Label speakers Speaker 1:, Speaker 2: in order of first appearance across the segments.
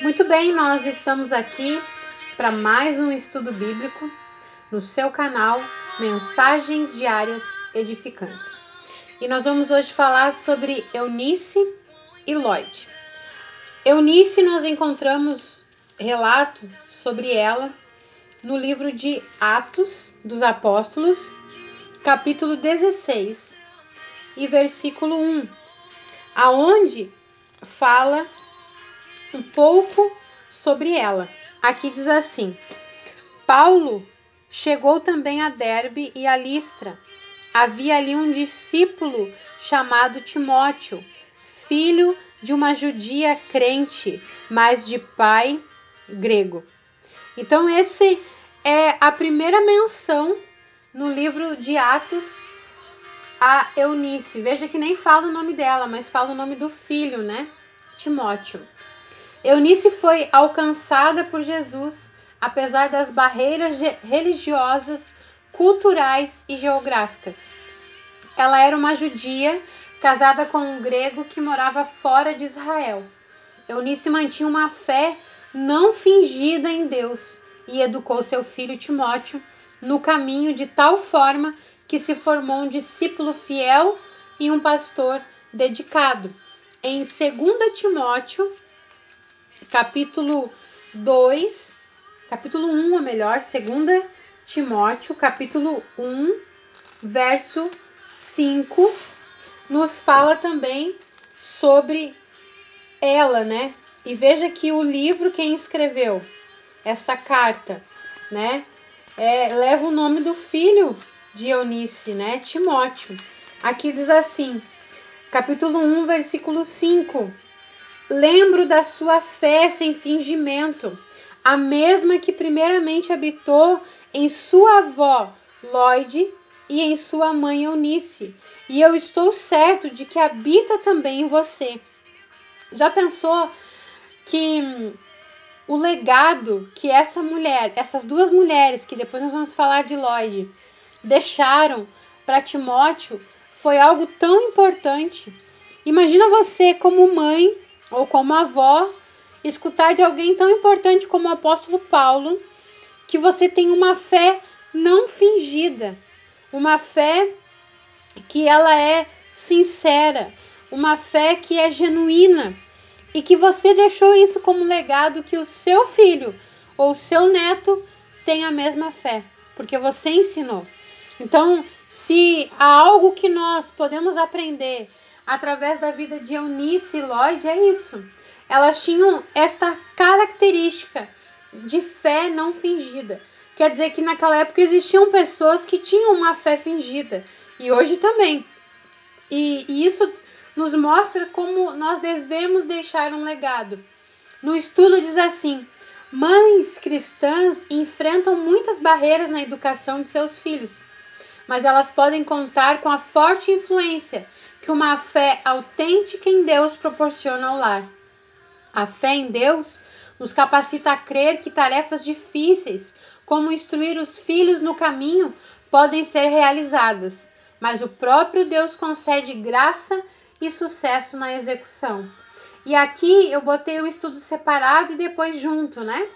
Speaker 1: Muito bem, nós estamos aqui para mais um estudo bíblico no seu canal Mensagens Diárias Edificantes. E nós vamos hoje falar sobre Eunice e Lloyd. Eunice, nós encontramos relato sobre ela no livro de Atos dos Apóstolos, capítulo 16 e versículo 1, aonde fala um pouco sobre ela. Aqui diz assim: Paulo chegou também a Derbe e a Listra. Havia ali um discípulo chamado Timóteo, filho de uma judia crente, mas de pai grego. Então esse é a primeira menção no livro de Atos a Eunice. Veja que nem fala o nome dela, mas fala o nome do filho, né? Timóteo. Eunice foi alcançada por Jesus, apesar das barreiras religiosas, culturais e geográficas. Ela era uma judia casada com um grego que morava fora de Israel. Eunice mantinha uma fé não fingida em Deus e educou seu filho Timóteo no caminho de tal forma que se formou um discípulo fiel e um pastor dedicado. Em 2 Timóteo capítulo 2, capítulo 1, ou melhor, 2 Timóteo, capítulo 1, verso 5, nos fala também sobre ela, né? E veja que o livro quem escreveu essa carta, né? É, leva o nome do filho de Eunice, né? Timóteo. Aqui diz assim, capítulo 1, versículo 5 Lembro da sua fé sem fingimento, a mesma que primeiramente habitou em sua avó Lloyd e em sua mãe Eunice, e eu estou certo de que habita também em você. Já pensou que hum, o legado que essa mulher, essas duas mulheres, que depois nós vamos falar de Lloyd, deixaram para Timóteo foi algo tão importante. Imagina você como mãe ou como avó, escutar de alguém tão importante como o apóstolo Paulo que você tem uma fé não fingida, uma fé que ela é sincera, uma fé que é genuína e que você deixou isso como legado que o seu filho ou o seu neto tenha a mesma fé, porque você ensinou. Então, se há algo que nós podemos aprender através da vida de Eunice e Lloyd é isso. Elas tinham esta característica de fé não fingida. Quer dizer que naquela época existiam pessoas que tinham uma fé fingida e hoje também. E, e isso nos mostra como nós devemos deixar um legado. No estudo diz assim: mães cristãs enfrentam muitas barreiras na educação de seus filhos, mas elas podem contar com a forte influência que uma fé autêntica em Deus proporciona ao lar. A fé em Deus nos capacita a crer que tarefas difíceis, como instruir os filhos no caminho, podem ser realizadas, mas o próprio Deus concede graça e sucesso na execução. E aqui eu botei o estudo separado e depois junto, né?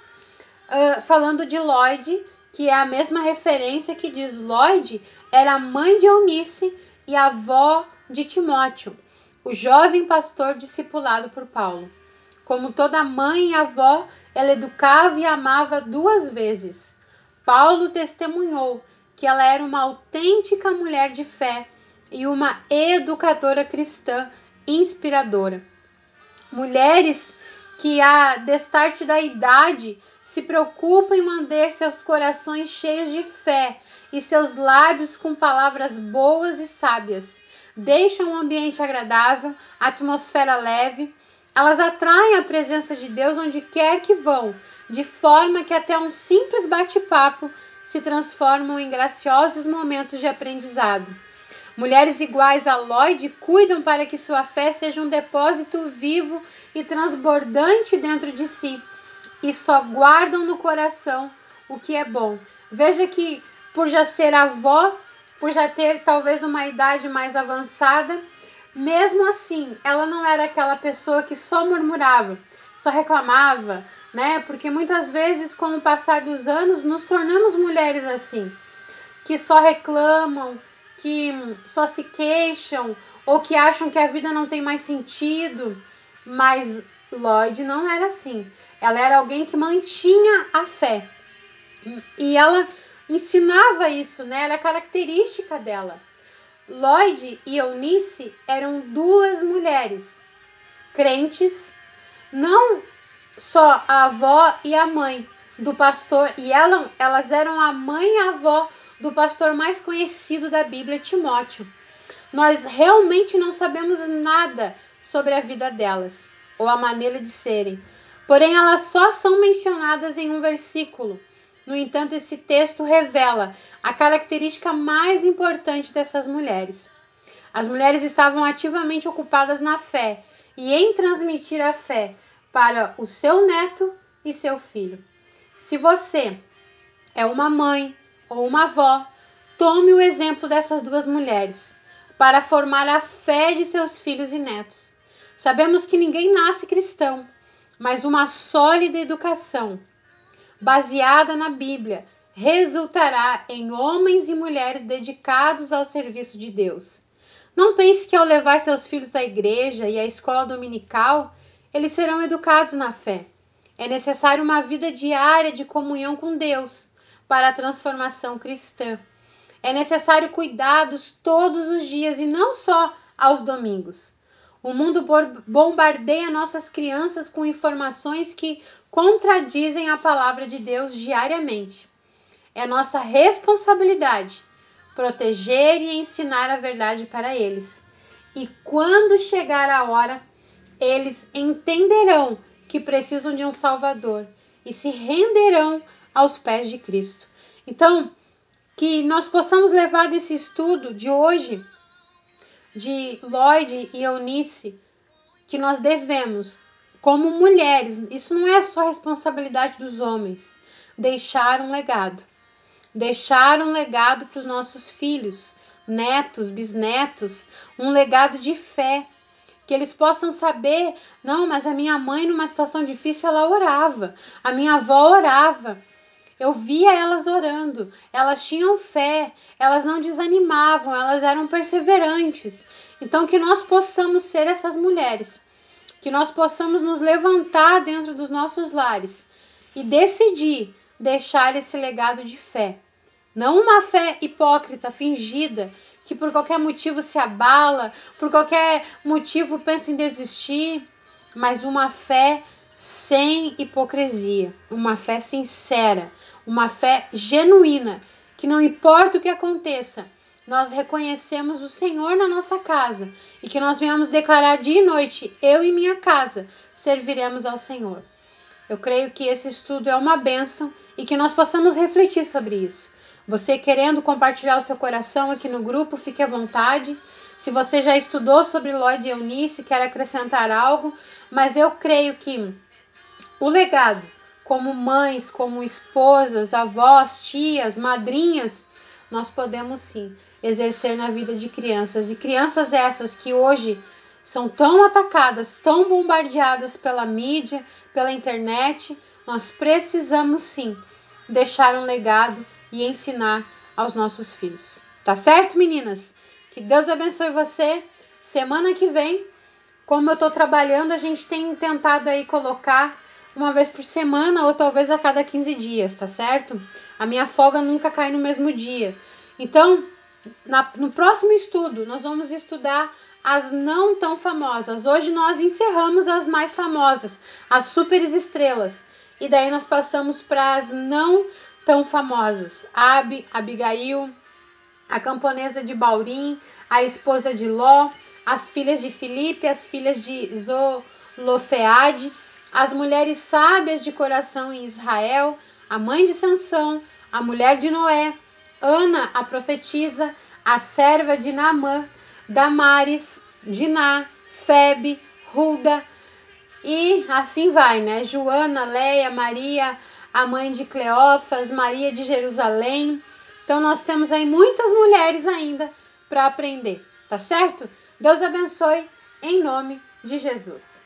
Speaker 1: Uh, falando de Lloyd, que é a mesma referência que diz Lloyd era mãe de Eunice e avó de Timóteo, o jovem pastor discipulado por Paulo. Como toda mãe e avó, ela educava e amava duas vezes. Paulo testemunhou que ela era uma autêntica mulher de fé e uma educadora cristã inspiradora. Mulheres que, a destarte da idade, se preocupam em manter seus corações cheios de fé e seus lábios com palavras boas e sábias, deixam um ambiente agradável, atmosfera leve. Elas atraem a presença de Deus onde quer que vão, de forma que até um simples bate-papo se transformam em graciosos momentos de aprendizado. Mulheres iguais a Lloyd cuidam para que sua fé seja um depósito vivo e transbordante dentro de si e só guardam no coração o que é bom. Veja que, por já ser avó, por já ter talvez uma idade mais avançada, mesmo assim, ela não era aquela pessoa que só murmurava, só reclamava, né? Porque muitas vezes, com o passar dos anos, nos tornamos mulheres assim, que só reclamam, que só se queixam ou que acham que a vida não tem mais sentido. Mas Lloyd não era assim. Ela era alguém que mantinha a fé. E ela ensinava isso, né? Era característica dela. Lloyd e Eunice eram duas mulheres crentes, não só a avó e a mãe do pastor, e ela, elas eram a mãe e a avó do pastor mais conhecido da Bíblia, Timóteo. Nós realmente não sabemos nada sobre a vida delas ou a maneira de serem, porém elas só são mencionadas em um versículo. No entanto, esse texto revela a característica mais importante dessas mulheres. As mulheres estavam ativamente ocupadas na fé e em transmitir a fé para o seu neto e seu filho. Se você é uma mãe ou uma avó, tome o exemplo dessas duas mulheres para formar a fé de seus filhos e netos. Sabemos que ninguém nasce cristão, mas uma sólida educação baseada na Bíblia resultará em homens e mulheres dedicados ao serviço de Deus. Não pense que ao levar seus filhos à igreja e à escola dominical, eles serão educados na fé. É necessário uma vida diária de comunhão com Deus para a transformação cristã. É necessário cuidados todos os dias e não só aos domingos. O mundo bombardeia nossas crianças com informações que contradizem a palavra de Deus diariamente. É nossa responsabilidade proteger e ensinar a verdade para eles. E quando chegar a hora, eles entenderão que precisam de um Salvador e se renderão aos pés de Cristo. Então, que nós possamos levar desse estudo de hoje, de Lloyd e Eunice, que nós devemos, como mulheres, isso não é só responsabilidade dos homens, deixar um legado deixar um legado para os nossos filhos, netos, bisnetos, um legado de fé. Que eles possam saber, não, mas a minha mãe, numa situação difícil, ela orava, a minha avó orava. Eu via elas orando, elas tinham fé, elas não desanimavam, elas eram perseverantes. Então, que nós possamos ser essas mulheres, que nós possamos nos levantar dentro dos nossos lares e decidir deixar esse legado de fé. Não uma fé hipócrita, fingida, que por qualquer motivo se abala, por qualquer motivo pensa em desistir, mas uma fé sem hipocrisia, uma fé sincera, uma fé genuína, que não importa o que aconteça, nós reconhecemos o Senhor na nossa casa e que nós venhamos declarar dia e noite: eu e minha casa serviremos ao Senhor. Eu creio que esse estudo é uma bênção e que nós possamos refletir sobre isso. Você querendo compartilhar o seu coração aqui no grupo, fique à vontade. Se você já estudou sobre Lloyd e Eunice, quer acrescentar algo, mas eu creio que o legado, como mães, como esposas, avós, tias, madrinhas, nós podemos sim exercer na vida de crianças. E crianças essas que hoje são tão atacadas, tão bombardeadas pela mídia, pela internet, nós precisamos sim deixar um legado e ensinar aos nossos filhos. Tá certo, meninas? Que Deus abençoe você. Semana que vem, como eu tô trabalhando, a gente tem tentado aí colocar uma vez por semana ou talvez a cada 15 dias, tá certo? A minha folga nunca cai no mesmo dia. Então, na, no próximo estudo, nós vamos estudar as não tão famosas. Hoje nós encerramos as mais famosas, as super estrelas. E daí nós passamos para as não tão famosas: Abi, Abigail, a camponesa de Baurim, a esposa de Ló, as filhas de Filipe, as filhas de Zolofeade, as mulheres sábias de coração em Israel, a mãe de Sansão, a mulher de Noé, Ana, a profetisa, a serva de Naamã, Damares, Diná, Febe, Hulda e assim vai, né? Joana, Leia, Maria, a mãe de Cleófas, Maria de Jerusalém. Então nós temos aí muitas mulheres ainda para aprender, tá certo? Deus abençoe em nome de Jesus.